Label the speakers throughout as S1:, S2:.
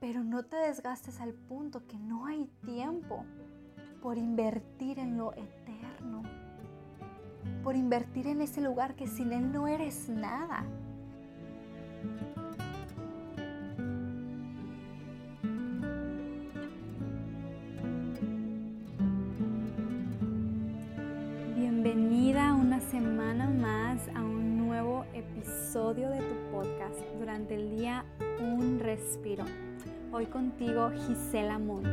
S1: pero no te desgastes al punto que no hay tiempo por invertir en lo eterno, por invertir en ese lugar que sin Él no eres nada. Bienvenida una semana más a un nuevo episodio de tu podcast durante el día Un Respiro. Hoy contigo Gisela Montt.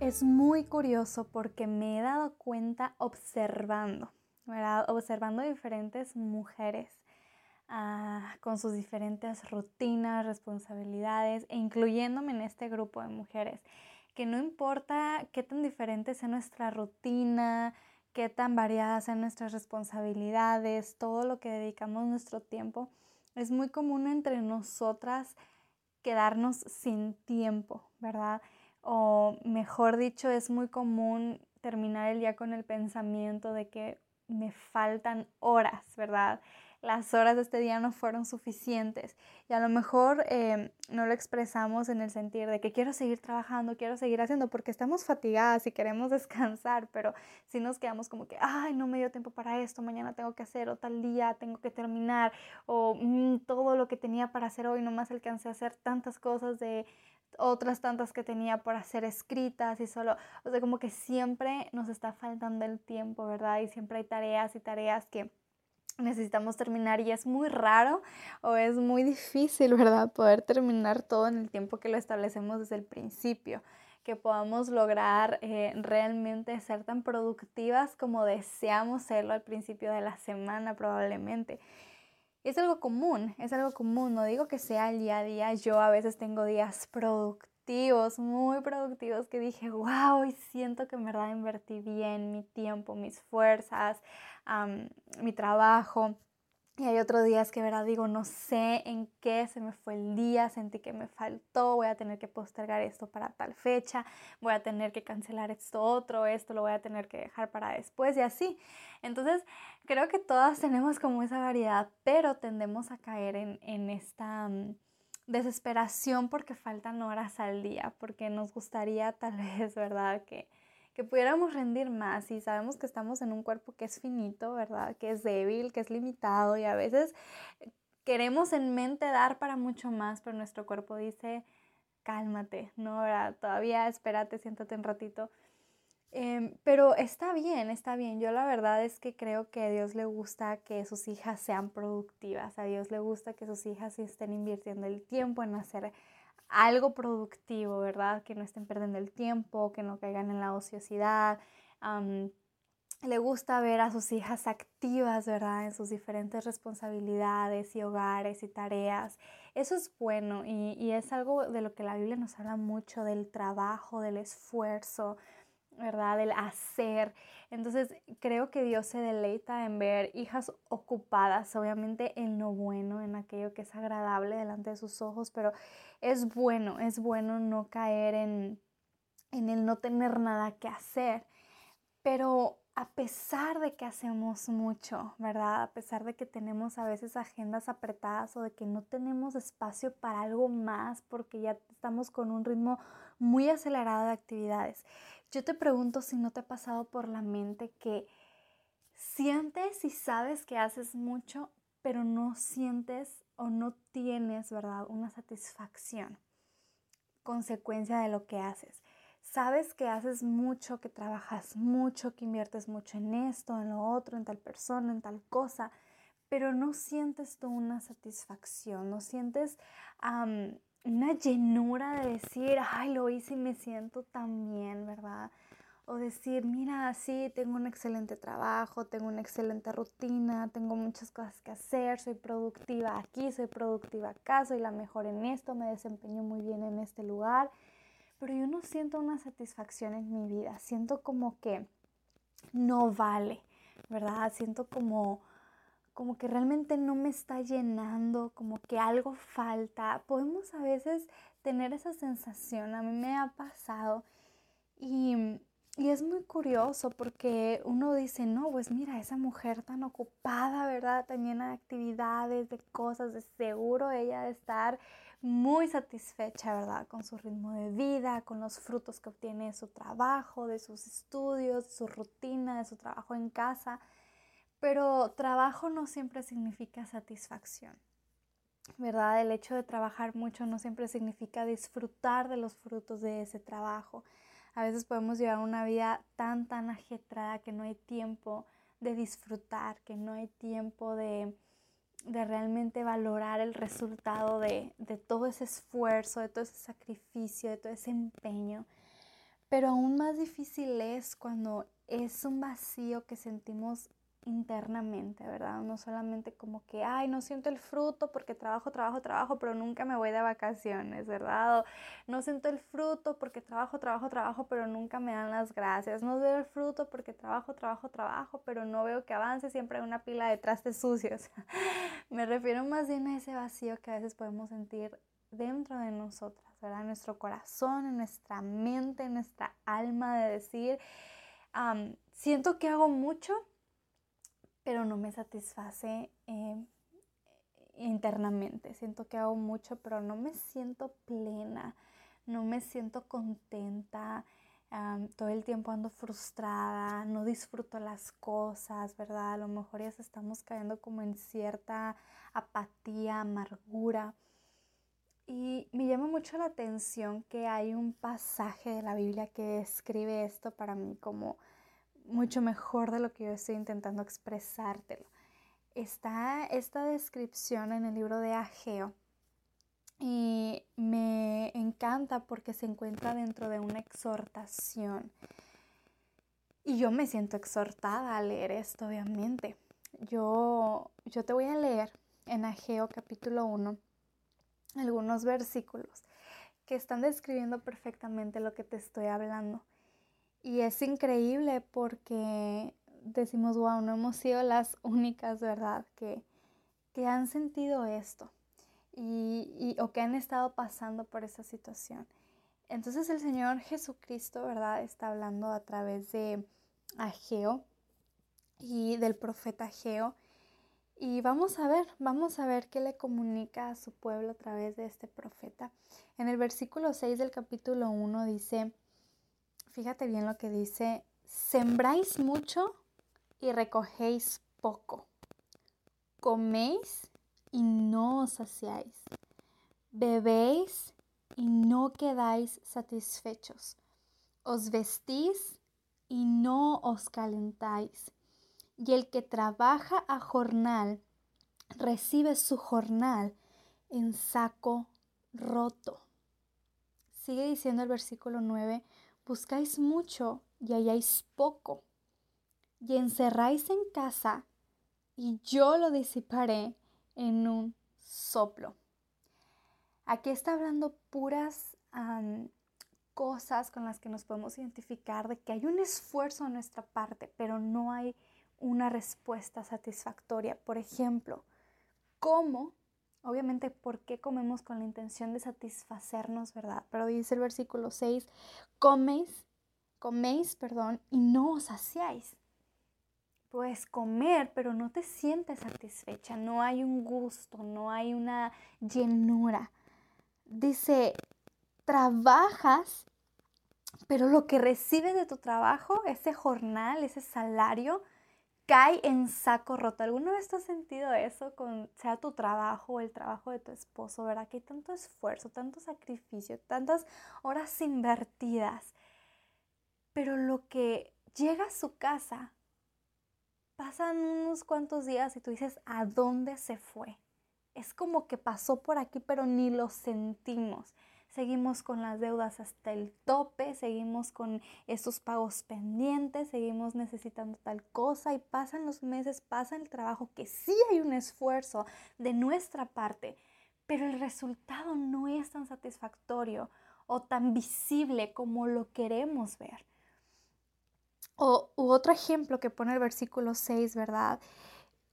S1: Es muy curioso porque me he dado cuenta observando. Observando diferentes mujeres Ah, con sus diferentes rutinas, responsabilidades e incluyéndome en este grupo de mujeres, que no importa qué tan diferente sea nuestra rutina, qué tan variadas sean nuestras responsabilidades, todo lo que dedicamos nuestro tiempo, es muy común entre nosotras quedarnos sin tiempo, ¿verdad? O mejor dicho, es muy común terminar el día con el pensamiento de que me faltan horas, ¿verdad? Las horas de este día no fueron suficientes y a lo mejor em, no lo expresamos en el sentido de que quiero seguir trabajando, quiero seguir haciendo porque estamos fatigadas y queremos descansar, pero si nos quedamos como que, ay, no me dio tiempo para esto, mañana tengo que hacer o tal día tengo que terminar o mm, todo lo que tenía para hacer hoy, nomás alcancé a hacer tantas cosas de otras tantas que tenía por hacer escritas y solo, o sea, como que siempre nos está faltando el tiempo, ¿verdad? Y siempre hay tareas y tareas que necesitamos terminar y es muy raro o es muy difícil, ¿verdad? Poder terminar todo en el tiempo que lo establecemos desde el principio, que podamos lograr eh, realmente ser tan productivas como deseamos serlo al principio de la semana probablemente. Es algo común, es algo común, no digo que sea el día a día, yo a veces tengo días productivos muy productivos que dije, wow, y siento que en verdad invertí bien mi tiempo, mis fuerzas, mi trabajo. Y hay otros días que, verdad, digo, no sé en qué se me fue el día, sentí que me faltó, voy a tener que postergar esto para tal fecha, voy a tener que cancelar esto otro, esto lo voy a tener que dejar para después y así. Entonces, creo que todas tenemos como esa variedad, pero tendemos a caer en, en esta desesperación porque faltan horas al día, porque nos gustaría tal vez, ¿verdad? Que, que pudiéramos rendir más y sabemos que estamos en un cuerpo que es finito, ¿verdad? Que es débil, que es limitado y a veces queremos en mente dar para mucho más, pero nuestro cuerpo dice, cálmate, no, ¿verdad? Todavía espérate, siéntate un ratito. Em, pero está bien, está bien. Yo la verdad es que creo que a Dios le gusta que sus hijas sean productivas. A Dios le gusta que sus hijas estén invirtiendo el tiempo en hacer algo productivo, ¿verdad? Que no estén perdiendo el tiempo, que no caigan en la ociosidad. le gusta ver a sus hijas activas, ¿verdad? En sus diferentes responsabilidades y hogares y tareas. Eso es bueno y, y es algo de lo que la Biblia nos habla mucho, del trabajo, del esfuerzo, ¿verdad? El hacer. Entonces creo que Dios se deleita en ver hijas ocupadas, obviamente en lo bueno, en aquello que es agradable delante de sus ojos, pero es bueno, es bueno no caer en, en el no tener nada que hacer. Pero a pesar de que hacemos mucho, ¿verdad? A pesar de que tenemos a veces agendas apretadas o de que no tenemos espacio para algo más porque ya estamos con un ritmo muy acelerado de actividades. Yo te pregunto si no te ha pasado por la mente que sientes y sabes que haces mucho, pero no sientes o no tienes, ¿verdad? Una satisfacción consecuencia de lo que haces sabes que haces mucho, que trabajas mucho, que inviertes mucho en esto, en lo otro, en tal persona, en tal cosa, pero no sientes tú una satisfacción, no sientes una llenura de decir, ay, lo hice y me siento tan bien, ¿verdad? O decir, mira, sí, tengo un excelente trabajo, tengo una excelente rutina, tengo muchas cosas que hacer, soy productiva aquí, soy productiva acá, soy la mejor en esto, me desempeño muy bien en este lugar pero yo no siento una satisfacción en mi vida, siento como que no vale, ¿verdad? Siento como, como que realmente no me está llenando, como que algo falta. Podemos a veces tener esa sensación, a mí me ha pasado y, y, es muy curioso porque uno dice, no, pues mira, esa mujer tan ocupada, ¿verdad? Tan llena de actividades, de cosas, de seguro ella de estar muy satisfecha, ¿verdad? Con su ritmo de vida, con los frutos que obtiene de su trabajo, de sus estudios, su rutina, de su trabajo en casa. Pero trabajo no siempre significa satisfacción, ¿verdad? El hecho de trabajar mucho no siempre significa disfrutar de los frutos de ese trabajo. A veces podemos llevar una vida tan, tan ajetrada que no hay tiempo de disfrutar, que no hay tiempo de, de realmente valorar el resultado de, de, todo ese esfuerzo, de todo ese sacrificio, de todo ese empeño. Pero aún más difícil es cuando es un vacío que sentimos internamente, ¿verdad? No solamente como que, ay, no siento el fruto porque trabajo, trabajo, trabajo, pero nunca me voy de vacaciones, ¿verdad? no siento el fruto porque trabajo, trabajo, trabajo, pero nunca me dan las gracias. No veo el fruto porque trabajo, trabajo, trabajo, pero no veo que avance, siempre hay una pila de trastes sucios. me refiero más bien a ese vacío que a veces podemos sentir dentro de nosotras, ¿verdad? Nuestro corazón, en nuestra mente, en nuestra alma de decir, siento que hago mucho, pero no me satisface eh, internamente. Siento que hago mucho, pero no me siento plena, no me siento contenta. todo el tiempo ando frustrada, no disfruto las cosas, ¿verdad? A lo mejor ya estamos cayendo como en cierta apatía, amargura. Y me llama mucho la atención que hay un pasaje de la Biblia que describe esto para mí como mucho mejor de lo que yo estoy intentando expresártelo. Está esta descripción en el libro de Ageo y me encanta porque se encuentra dentro de una exhortación. Y yo me siento exhortada a leer esto, obviamente. Yo, yo te voy a leer en Ageo capítulo 1 algunos versículos que están describiendo perfectamente lo que te estoy hablando. Y es increíble porque decimos, wow, no hemos sido las únicas, ¿verdad?, que, que han sentido esto y, o que han estado pasando por esa situación. Entonces el Señor Jesucristo, ¿verdad?, está hablando a través de Ageo y del profeta Ageo. Y vamos a ver, vamos a ver qué le comunica a su pueblo a través de este profeta. En el versículo 6 del capítulo 1 dice, fíjate bien lo que dice, sembráis mucho y recogéis poco. Coméis y no os saciáis. Bebéis y no quedáis satisfechos. Os vestís y no os calentáis. Y el que trabaja a jornal recibe su jornal en saco roto. Sigue diciendo el versículo 9, buscáis mucho y halláis poco, y encerráis en casa, y yo lo disiparé en un soplo. Aquí está hablando puras cosas con las que nos podemos identificar de que hay un esfuerzo a nuestra parte, pero no hay una respuesta satisfactoria. Por ejemplo, ¿cómo? Obviamente, ¿por qué comemos con la intención de satisfacernos, verdad? Pero dice el versículo 6, coméis, coméis, perdón, y no os saciáis. Puedes comer, pero no te sientes satisfecha, no hay un gusto, no hay una llenura. Dice, trabajas, pero lo que recibes de tu trabajo, ese jornal, ese salario, cae en saco roto. ¿Alguna vez has sentido eso con sea tu trabajo o el trabajo de tu esposo, verdad? Que hay tanto esfuerzo, tanto sacrificio, tantas horas invertidas. Pero lo que llega a su casa, pasan unos cuantos días y tú dices, ¿a dónde se fue? Es como que pasó por aquí, pero ni lo sentimos seguimos con las deudas hasta el tope, seguimos con esos pagos pendientes, seguimos necesitando tal cosa y pasan los meses, pasa el trabajo, que sí hay un esfuerzo de nuestra parte, pero el resultado no es tan satisfactorio o tan visible como lo queremos ver. O otro ejemplo que pone el versículo 6, ¿verdad?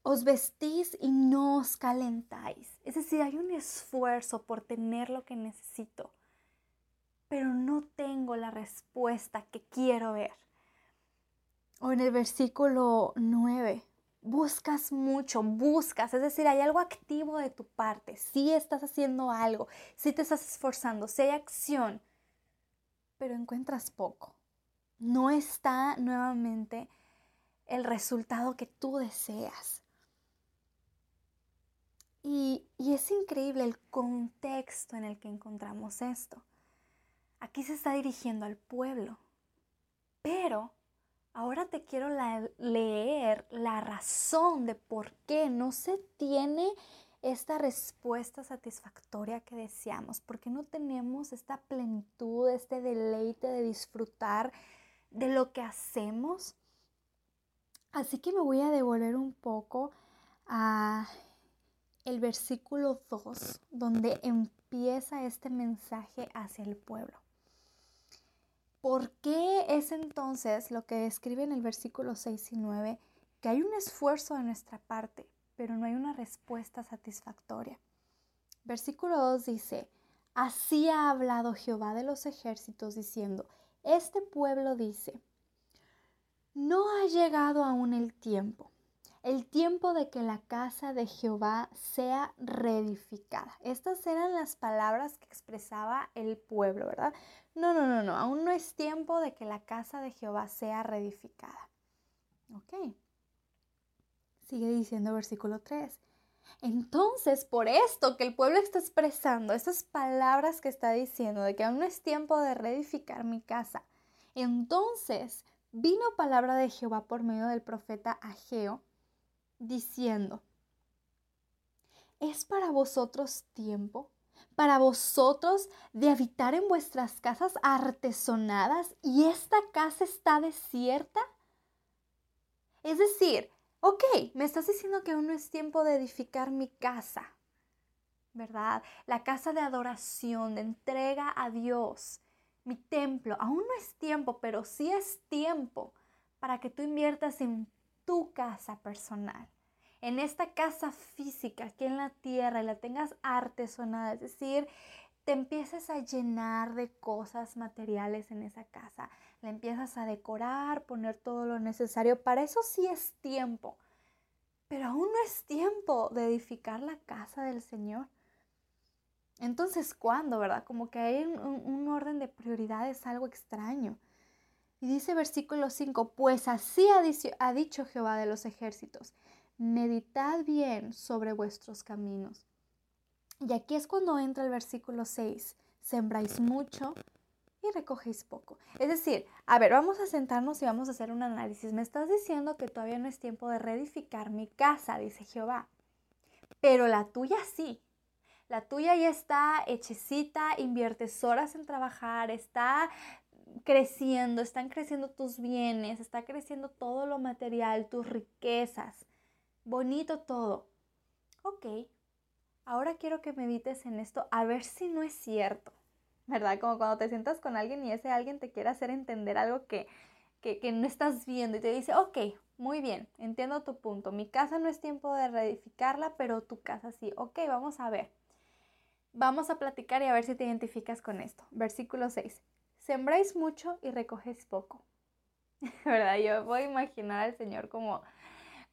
S1: Os vestís y no os calentáis. Es decir, hay un esfuerzo por tener lo que necesito, pero no tengo la respuesta que quiero ver. O en el versículo 9, buscas mucho, buscas, es decir, hay algo activo de tu parte, si estás haciendo algo, si te estás esforzando, si hay acción, pero encuentras poco. No está nuevamente el resultado que tú deseas. Y, es increíble el contexto en el que encontramos esto. Aquí se está dirigiendo al pueblo, pero Ahora te quiero leer la razón de por qué no se tiene esta respuesta satisfactoria que deseamos, porque no tenemos esta plenitud, este deleite de disfrutar de lo que hacemos. Así que me voy a devolver un poco a el versículo 2, donde empieza este mensaje hacia el pueblo. ¿Por qué es entonces lo que describe en el versículo 6 y 9 que hay un esfuerzo de nuestra parte, pero no hay una respuesta satisfactoria? Versículo 2 dice, Así ha hablado Jehová de los ejércitos diciendo, Este pueblo dice, No ha llegado aún el tiempo, el tiempo de que la casa de Jehová sea reedificada. Estas eran las palabras que expresaba el pueblo, ¿verdad? No, no, no, no, aún no es tiempo de que la casa de Jehová sea reedificada. Ok. Sigue diciendo versículo 3. Entonces, por esto que el pueblo está expresando, esas palabras que está diciendo de que aún no es tiempo de reedificar mi casa, entonces vino palabra de Jehová por medio del profeta Ageo, diciendo, ¿es para vosotros tiempo para vosotros de habitar en vuestras casas artesonadas y esta casa está desierta? Es decir, ok, me estás diciendo que aún no es tiempo de edificar mi casa, ¿verdad? La casa de adoración, de entrega a Dios, mi templo. Aún no es tiempo, pero sí es tiempo para que tú inviertas en tu casa personal en esta casa física aquí en la tierra la tengas artesonada, es decir, te empiezas a llenar de cosas materiales en esa casa, la empiezas a decorar, poner todo lo necesario, para eso sí es tiempo, pero aún no es tiempo de edificar la casa del Señor. Entonces, ¿cuándo, verdad? Como que hay un, un orden de prioridades algo extraño. Y dice versículo 5, pues así ha dicho, ha dicho Jehová de los ejércitos, meditad bien sobre vuestros caminos. Y aquí es cuando entra el versículo 6, sembráis mucho y recogéis poco. Es decir, a ver, vamos a sentarnos y vamos a hacer un análisis. Me estás diciendo que todavía no es tiempo de reedificar mi casa, dice Jehová, pero la tuya sí. La tuya ya está hechecita, inviertes horas en trabajar, está creciendo, están creciendo tus bienes, está creciendo todo lo material, tus riquezas bonito todo. Ok, ahora quiero que medites en esto a ver si no es cierto, ¿verdad? Como cuando te sientas con alguien y ese alguien te quiere hacer entender algo que, que, que no estás viendo y te dice, ok, muy bien, entiendo tu punto. Mi casa no es tiempo de reedificarla, pero tu casa sí. Ok, vamos a ver. Vamos a platicar y a ver si te identificas con esto. Versículo 6. Sembráis mucho y recogéis poco. ¿Verdad? Yo voy a imaginar al Señor como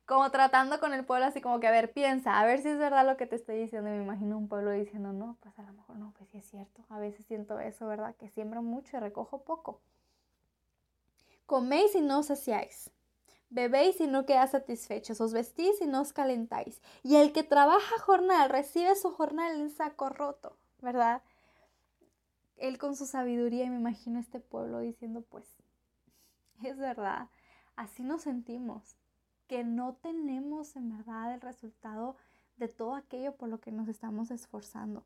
S1: como tratando con el pueblo así como que, a ver, piensa, a ver si es verdad lo que te estoy diciendo. Me imagino un pueblo diciendo, no, pues a lo mejor no, pues sí es cierto. A veces siento eso, ¿verdad? Que siembro mucho y recojo poco. Coméis y no os saciáis. Bebéis y no quedáis satisfechos. Os vestís y no os calentáis. Y el que trabaja jornal recibe su jornal en saco roto, ¿verdad? Él con su sabiduría, y me imagino este pueblo diciendo, pues, es verdad, así nos sentimos que no tenemos en verdad el resultado de todo aquello por lo que nos estamos esforzando.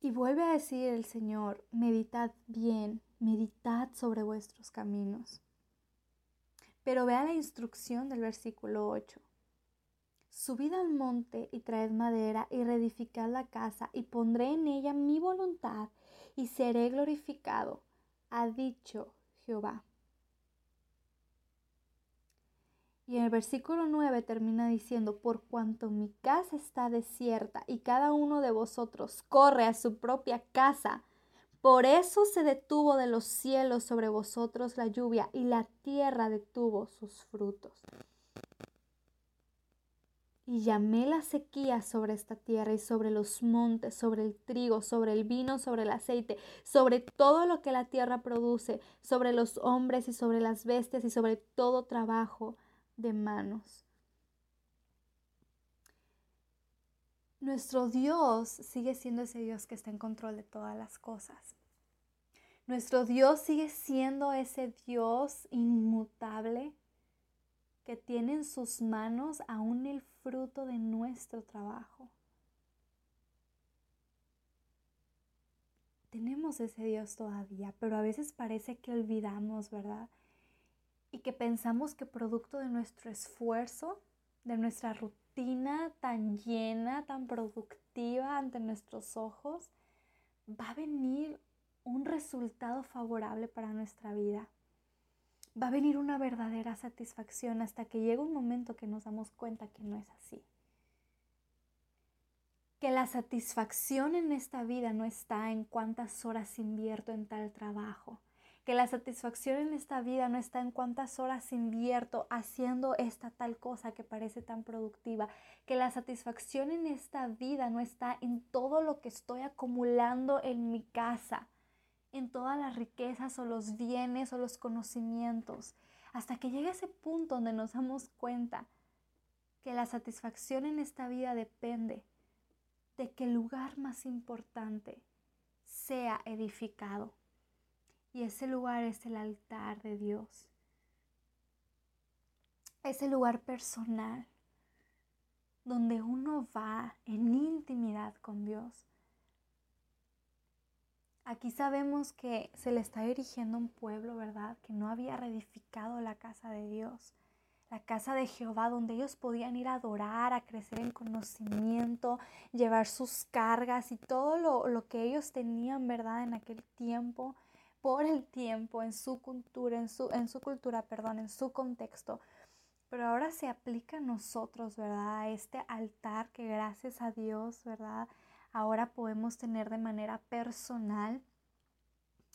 S1: Y vuelve a decir el Señor, meditad bien, meditad sobre vuestros caminos. Pero vea la instrucción del versículo 8. Subid al monte y traed madera y reedificad la casa y pondré en ella mi voluntad y seré glorificado, ha dicho Jehová. Y el versículo 9 termina diciendo, por cuanto mi casa está desierta y cada uno de vosotros corre a su propia casa, por eso se detuvo de los cielos sobre vosotros la lluvia y la tierra detuvo sus frutos. Y llamé la sequía sobre esta tierra y sobre los montes, sobre el trigo, sobre el vino, sobre el aceite, sobre todo lo que la tierra produce, sobre los hombres y sobre las bestias y sobre todo trabajo de manos. Nuestro Dios sigue siendo ese Dios que está en control de todas las cosas. Nuestro Dios sigue siendo ese Dios inmutable que tiene en sus manos aún el fruto de nuestro trabajo. Tenemos ese Dios todavía, pero a veces parece que olvidamos, ¿verdad? Y que pensamos que producto de nuestro esfuerzo, de nuestra rutina, tan llena, tan productiva ante nuestros ojos, va a venir un resultado favorable para nuestra vida. Va a venir una verdadera satisfacción hasta que llega un momento que nos damos cuenta que no es así. Que la satisfacción en esta vida no está en cuántas horas invierto en tal trabajo, que la satisfacción en esta vida no está en cuántas horas invierto haciendo esta tal cosa que parece tan productiva, que la satisfacción en esta vida no está en todo lo que estoy acumulando en mi casa, en todas las riquezas o los bienes o los conocimientos, hasta que llegue ese punto donde nos damos cuenta que la satisfacción en esta vida depende de que el lugar más importante sea edificado y ese lugar es el altar de Dios. Ese lugar personal donde uno va en intimidad con Dios. Aquí sabemos que se le está dirigiendo un pueblo, ¿verdad? Que no había reedificado la casa de Dios, la casa de Jehová, donde ellos podían ir a adorar, a crecer en conocimiento, llevar sus cargas y todo lo, lo que ellos tenían, ¿verdad? En aquel tiempo por el tiempo, en su cultura, en su, en su cultura, perdón, en su contexto. Pero ahora se aplica a nosotros, ¿verdad? A este altar que gracias a Dios, ¿verdad? Ahora podemos tener de manera personal.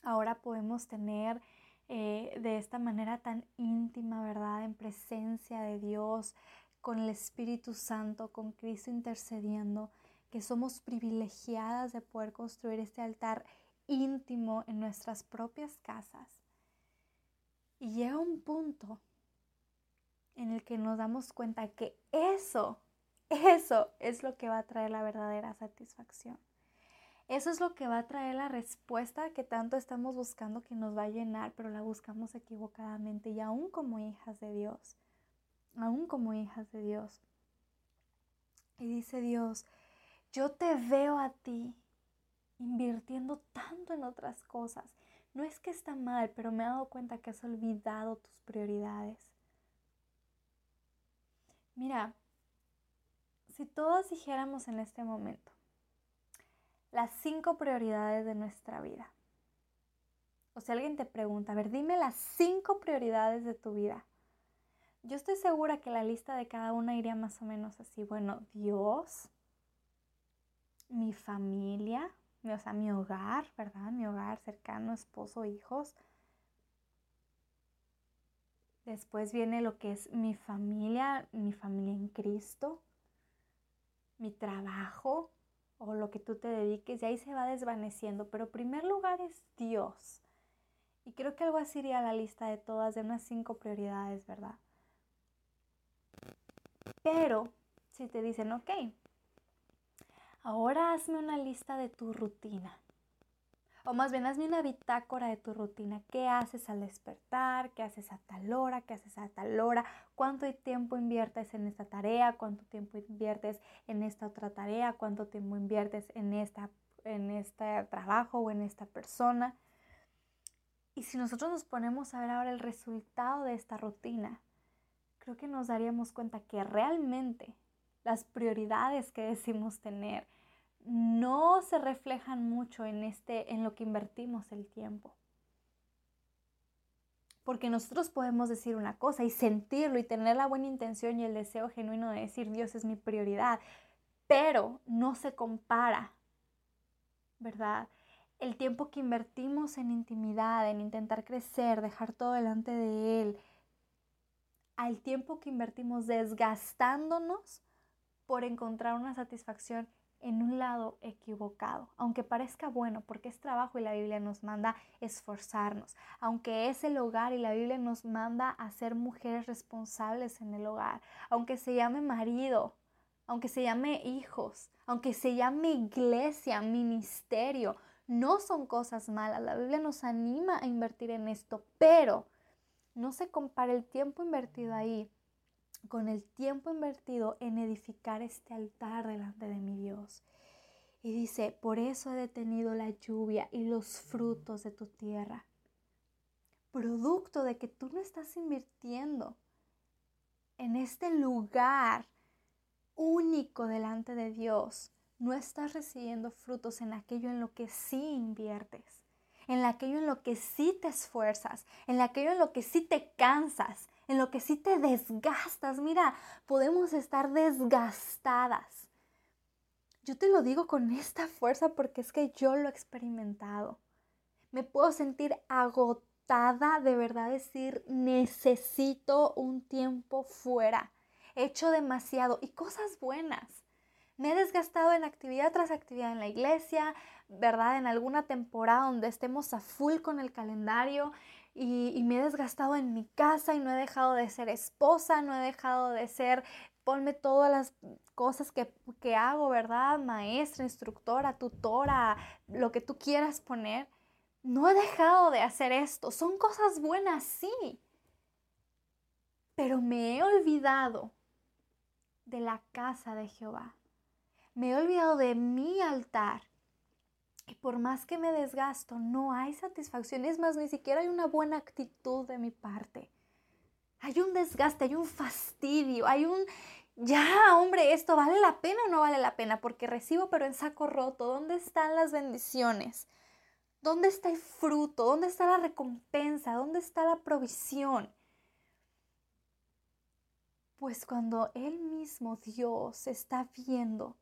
S1: Ahora podemos tener eh, de esta manera tan íntima, ¿verdad? En presencia de Dios, con el Espíritu Santo, con Cristo intercediendo, que somos privilegiadas de poder construir este altar íntimo en nuestras propias casas. Y llega un punto en el que nos damos cuenta que eso, eso es lo que va a traer la verdadera satisfacción. Eso es lo que va a traer la respuesta que tanto estamos buscando que nos va a llenar, pero la buscamos equivocadamente y aún como hijas de Dios, aún como hijas de Dios. Y dice Dios, yo te veo a ti invirtiendo tanto en otras cosas. No es que está mal, pero me he dado cuenta que has olvidado tus prioridades. Mira, si todos dijéramos en este momento las cinco prioridades de nuestra vida, o si alguien te pregunta, a ver, dime las cinco prioridades de tu vida, yo estoy segura que la lista de cada una iría más o menos así. Bueno, Dios, mi familia, o sea, mi hogar, ¿verdad? Mi hogar cercano, esposo, hijos. Después viene lo que es mi familia, mi familia en Cristo, mi trabajo o lo que tú te dediques y ahí se va desvaneciendo. Pero primer lugar es Dios. Y creo que algo así iría a la lista de todas, de unas cinco prioridades, ¿verdad? Pero si te dicen, ok, Ahora hazme una lista de tu rutina. O más bien, hazme una bitácora de tu rutina. ¿Qué haces al despertar? ¿Qué haces a tal hora? ¿Qué haces a tal hora? ¿Cuánto tiempo inviertes en esta tarea? ¿Cuánto tiempo inviertes en esta otra tarea? ¿Cuánto tiempo inviertes en, esta, en este trabajo o en esta persona? Y si nosotros nos ponemos a ver ahora el resultado de esta rutina, creo que nos daríamos cuenta que realmente las prioridades que decimos tener no se reflejan mucho en este en lo que invertimos el tiempo. Porque nosotros podemos decir una cosa y sentirlo y tener la buena intención y el deseo genuino de decir Dios es mi prioridad, pero no se compara, ¿verdad? El tiempo que invertimos en intimidad, en intentar crecer, dejar todo delante de Él, al tiempo que invertimos desgastándonos por encontrar una satisfacción en un lado equivocado, aunque parezca bueno, porque es trabajo y la Biblia nos manda esforzarnos, aunque es el hogar y la Biblia nos manda a ser mujeres responsables en el hogar, aunque se llame marido, aunque se llame hijos, aunque se llame iglesia, ministerio, no son cosas malas, la Biblia nos anima a invertir en esto, pero no se compara el tiempo invertido ahí con el tiempo invertido en edificar este altar delante de mi Dios. Y dice, por eso he detenido la lluvia y los frutos de tu tierra. Producto de que tú no estás invirtiendo en este lugar único delante de Dios. No estás recibiendo frutos en aquello en lo que sí inviertes, en aquello en lo que sí te esfuerzas, en aquello en lo que sí te cansas, en lo que sí te desgastas. Mira, podemos estar desgastadas. Yo te lo digo con esta fuerza porque es que yo lo he experimentado. Me puedo sentir agotada de verdad decir, necesito un tiempo fuera. He hecho demasiado y cosas buenas. Me he desgastado en actividad tras actividad en la iglesia, ¿verdad? En alguna temporada donde estemos a full con el calendario, y, me he desgastado en mi casa y no he dejado de ser esposa, no he dejado de ser ponme todas las cosas que, que, hago, ¿verdad? Maestra, instructora, tutora, lo que tú quieras poner. No he dejado de hacer esto. Son cosas buenas, sí. Pero me he olvidado de la casa de Jehová. Me he olvidado de mi altar. Y por más que me desgasto, no hay satisfacción. Es más, ni siquiera hay una buena actitud de mi parte. Hay un desgaste, hay un fastidio, hay un... Ya, hombre, esto vale la pena o no vale la pena, porque recibo pero en saco roto. ¿Dónde están las bendiciones? ¿Dónde está el fruto? ¿Dónde está la recompensa? ¿Dónde está la provisión? Pues cuando Él mismo, Dios, está viendo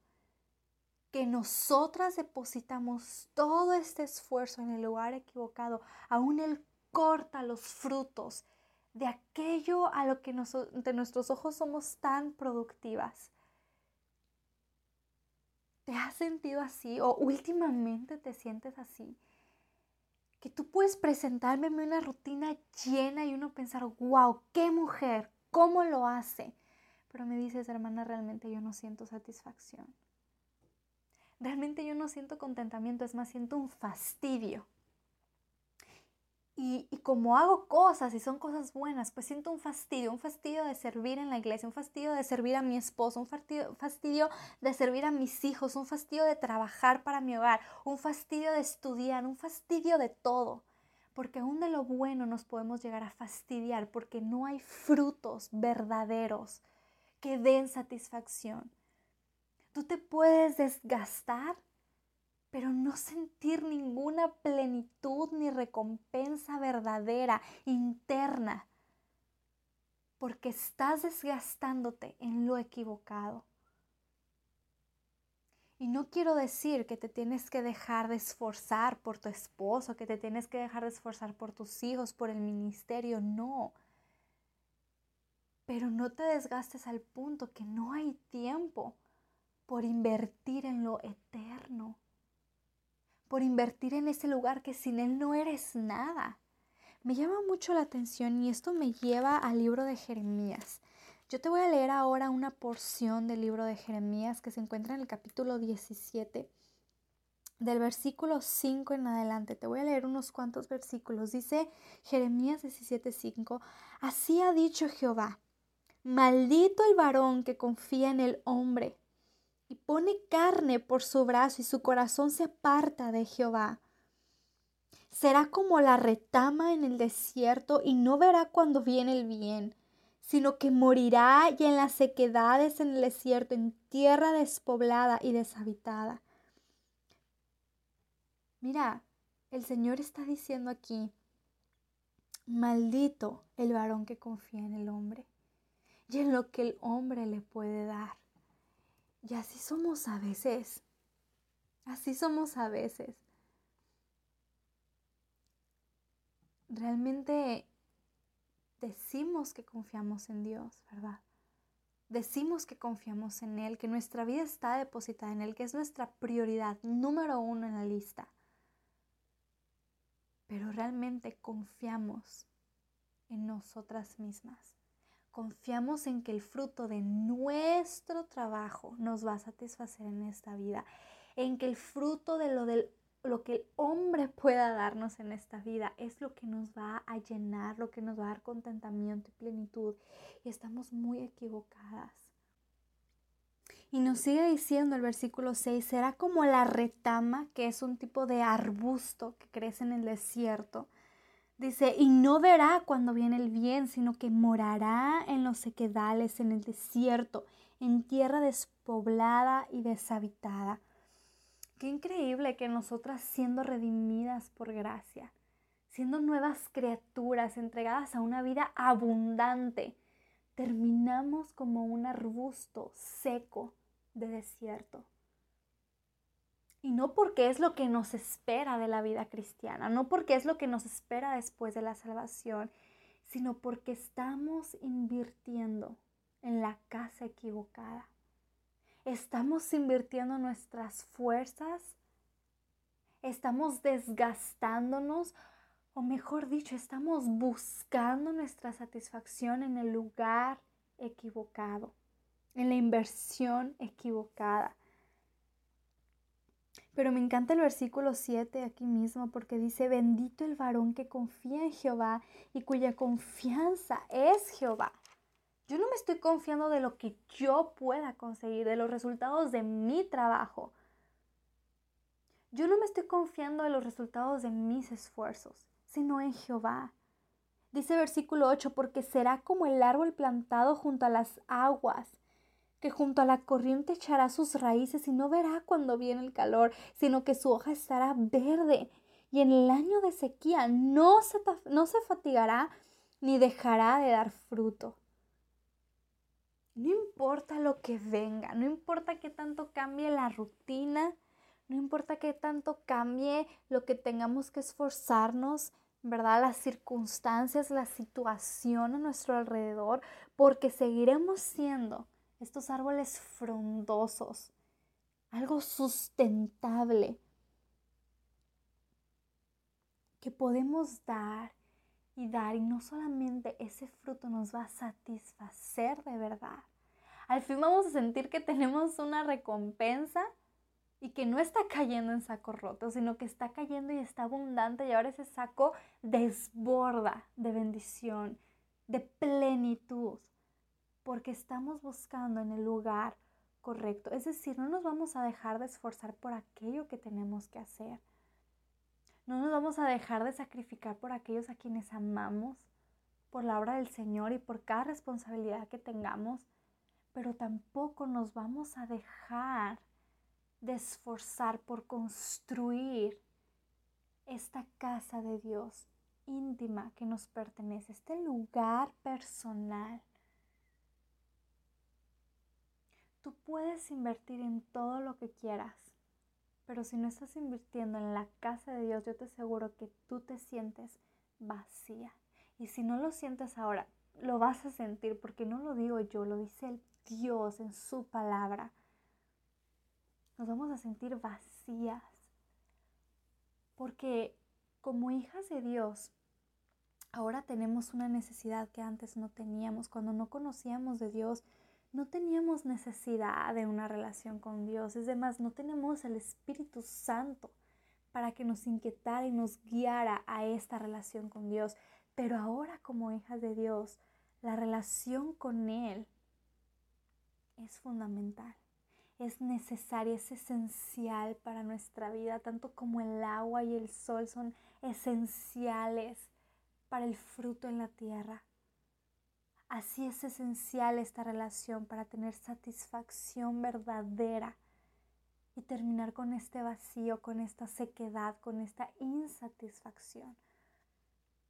S1: que nosotras depositamos todo este esfuerzo en el lugar equivocado, aún Él corta los frutos de aquello a lo que de nuestros ojos somos tan productivas. ¿Te has sentido así o últimamente te sientes así? Que tú puedes presentarme una rutina llena y uno pensar, wow, qué mujer, cómo lo hace. Pero me dices, hermana, realmente yo no siento satisfacción realmente yo no siento contentamiento, es más, siento un fastidio. Y, como hago cosas y son cosas buenas, pues siento un fastidio, un fastidio de servir en la iglesia, un fastidio de servir a mi esposo, un fastidio, fastidio de servir a mis hijos, un fastidio de trabajar para mi hogar, un fastidio de estudiar, un fastidio de todo. Porque aún de lo bueno nos podemos llegar a fastidiar porque no hay frutos verdaderos que den satisfacción. Tú te puedes desgastar, pero no sentir ninguna plenitud ni recompensa verdadera, interna, porque estás desgastándote en lo equivocado. Y no quiero decir que te tienes que dejar de esforzar por tu esposo, que te tienes que dejar de esforzar por tus hijos, por el ministerio, no. Pero no te desgastes al punto que no hay tiempo por invertir en lo eterno, por invertir en ese lugar que sin Él no eres nada. Me llama mucho la atención y esto me lleva al libro de Jeremías. Yo te voy a leer ahora una porción del libro de Jeremías que se encuentra en el capítulo 17, del versículo 5 en adelante. Te voy a leer unos cuantos versículos. Dice Jeremías 17:5, así ha dicho Jehová, maldito el varón que confía en el hombre y pone carne por su brazo y su corazón se aparta de Jehová. Será como la retama en el desierto y no verá cuando viene el bien, sino que morirá y en las sequedades en el desierto, en tierra despoblada y deshabitada. Mira, el Señor está diciendo aquí, Maldito el varón que confía en el hombre y en lo que el hombre le puede dar. Y así somos a veces. Así somos a veces. Realmente decimos que confiamos en Dios, ¿verdad? Decimos que confiamos en Él, que nuestra vida está depositada en Él, que es nuestra prioridad número uno en la lista. Pero realmente confiamos en nosotras mismas. Confiamos en que el fruto de nuestro trabajo nos va a satisfacer en esta vida, en que el fruto de lo, del, lo que el hombre pueda darnos en esta vida es lo que nos va a llenar, lo que nos va a dar contentamiento y plenitud. Y estamos muy equivocadas. Y nos sigue diciendo el versículo 6, será como la retama, que es un tipo de arbusto que crece en el desierto, Dice, y no verá cuando viene el bien, sino que morará en los sequedales, en el desierto, en tierra despoblada y deshabitada. Qué increíble que nosotras siendo redimidas por gracia, siendo nuevas criaturas entregadas a una vida abundante, terminamos como un arbusto seco de desierto. Y no porque es lo que nos espera de la vida cristiana, no porque es lo que nos espera después de la salvación, sino porque estamos invirtiendo en la casa equivocada. Estamos invirtiendo nuestras fuerzas, estamos desgastándonos, o mejor dicho, estamos buscando nuestra satisfacción en el lugar equivocado, en la inversión equivocada. Pero me encanta el versículo 7 aquí mismo porque dice, bendito el varón que confía en Jehová y cuya confianza es Jehová. Yo no me estoy confiando de lo que yo pueda conseguir, de los resultados de mi trabajo. Yo no me estoy confiando de los resultados de mis esfuerzos, sino en Jehová. Dice versículo 8, porque será como el árbol plantado junto a las aguas que junto a la corriente echará sus raíces y no verá cuando viene el calor, sino que su hoja estará verde y en el año de sequía no se, no se fatigará ni dejará de dar fruto. No importa lo que venga, no importa qué tanto cambie la rutina, no importa qué tanto cambie lo que tengamos que esforzarnos, ¿verdad? Las circunstancias, la situación a nuestro alrededor, porque seguiremos siendo estos árboles frondosos, algo sustentable que podemos dar y dar y no solamente ese fruto nos va a satisfacer de verdad. Al fin vamos a sentir que tenemos una recompensa y que no está cayendo en saco roto, sino que está cayendo y está abundante y ahora ese saco desborda de bendición, de plenitud porque estamos buscando en el lugar correcto. Es decir, no nos vamos a dejar de esforzar por aquello que tenemos que hacer. No nos vamos a dejar de sacrificar por aquellos a quienes amamos, por la obra del Señor y por cada responsabilidad que tengamos, pero tampoco nos vamos a dejar de esforzar por construir esta casa de Dios íntima que nos pertenece, este lugar personal Tú puedes invertir en todo lo que quieras, pero si no estás invirtiendo en la casa de Dios, yo te aseguro que tú te sientes vacía. Y si no lo sientes ahora, lo vas a sentir porque no lo digo yo, lo dice el Dios en su palabra. Nos vamos a sentir vacías. Porque como hijas de Dios, ahora tenemos una necesidad que antes no teníamos. Cuando no conocíamos de Dios, no teníamos necesidad de una relación con Dios. Es demás, no tenemos el Espíritu Santo para que nos inquietara y nos guiara a esta relación con Dios. Pero ahora como hijas de Dios, la relación con Él es fundamental, es necesaria, es esencial para nuestra vida, tanto como el agua y el sol son esenciales para el fruto en la tierra. Así es esencial esta relación para tener satisfacción verdadera y terminar con este vacío, con esta sequedad, con esta insatisfacción.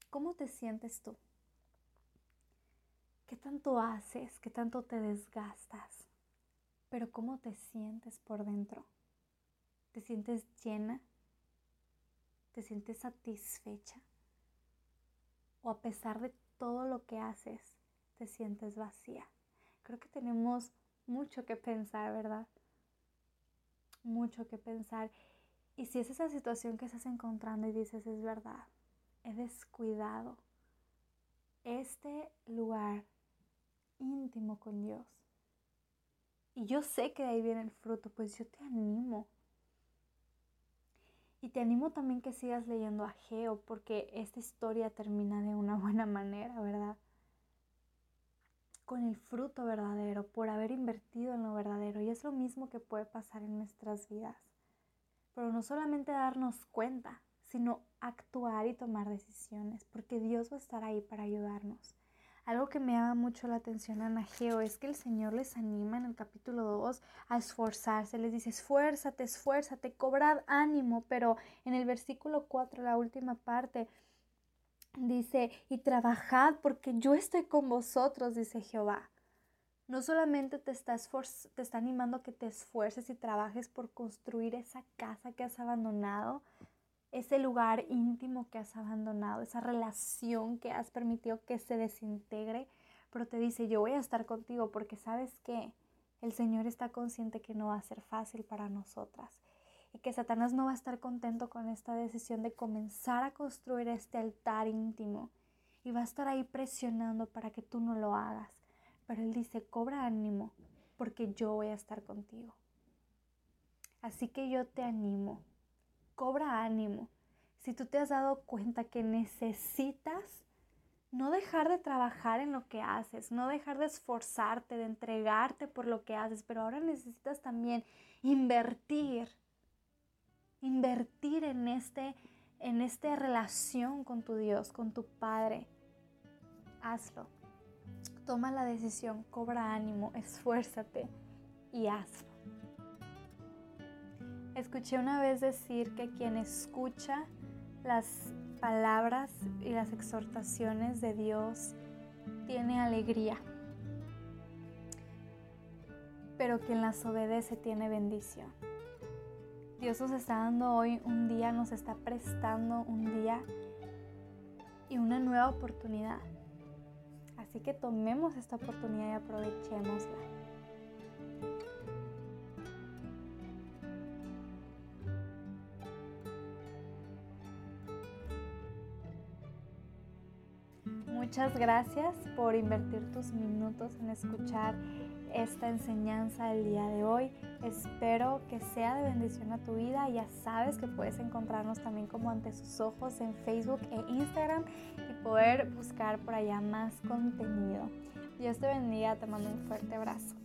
S1: ¿cómo te sientes tú? ¿Qué tanto haces? ¿Qué tanto te desgastas? Pero ¿cómo te sientes por dentro? ¿Te sientes llena? ¿Te sientes satisfecha? ¿O a pesar de todo lo que haces, te sientes vacía? Creo que tenemos mucho que pensar, ¿verdad? Mucho que pensar. Y si es esa situación que estás encontrando y dices, es verdad, he descuidado este lugar íntimo con Dios. Y yo sé que de ahí viene el fruto, pues yo te animo. Y te animo también que sigas leyendo a Geo, porque esta historia termina de una buena manera, ¿verdad? Con el fruto verdadero, por haber invertido en lo verdadero. Y es lo mismo que puede pasar en nuestras vidas. Pero no solamente darnos cuenta, sino actuar y tomar decisiones, porque Dios va a estar ahí para ayudarnos. Algo que me llama mucho la atención a Nageo es que el Señor les anima en el capítulo 2 a esforzarse, les dice esfuérzate, esfuérzate, cobrad ánimo, pero en el versículo 4, la última parte, dice, y trabajad porque yo estoy con vosotros, dice Jehová. No solamente te está, te está animando a que te esfuerces y trabajes por construir esa casa que has abandonado, ese lugar íntimo que has abandonado, esa relación que has permitido que se desintegre, pero te dice, yo voy a estar contigo porque sabes que el Señor está consciente que no va a ser fácil para nosotras que Satanás no va a estar contento con esta decisión de comenzar a construir este altar íntimo y va a estar ahí presionando para que tú no lo hagas. Pero Él dice, cobra ánimo, porque yo voy a estar contigo. Así que yo te animo, cobra ánimo. Si tú te has dado cuenta que necesitas no dejar de trabajar en lo que haces, no dejar de esforzarte, de entregarte por lo que haces, pero ahora necesitas también invertir, invertir en este en esta relación con tu Dios, con tu Padre. Hazlo. Toma la decisión, cobra ánimo, esfuérzate y hazlo. Escuché una vez decir que quien escucha las palabras y las exhortaciones de Dios tiene alegría, pero quien las obedece tiene bendición. Dios nos está dando hoy un día, nos está prestando un día y una nueva oportunidad Así que tomemos esta oportunidad y aprovechémosla. Muchas gracias por invertir tus minutos en escuchar esta enseñanza el día de hoy. Espero que sea de bendición a tu vida. Ya sabes que puedes encontrarnos también como ante sus ojos en Facebook e Instagram y poder buscar por allá más contenido. Dios te bendiga, te mando un fuerte abrazo.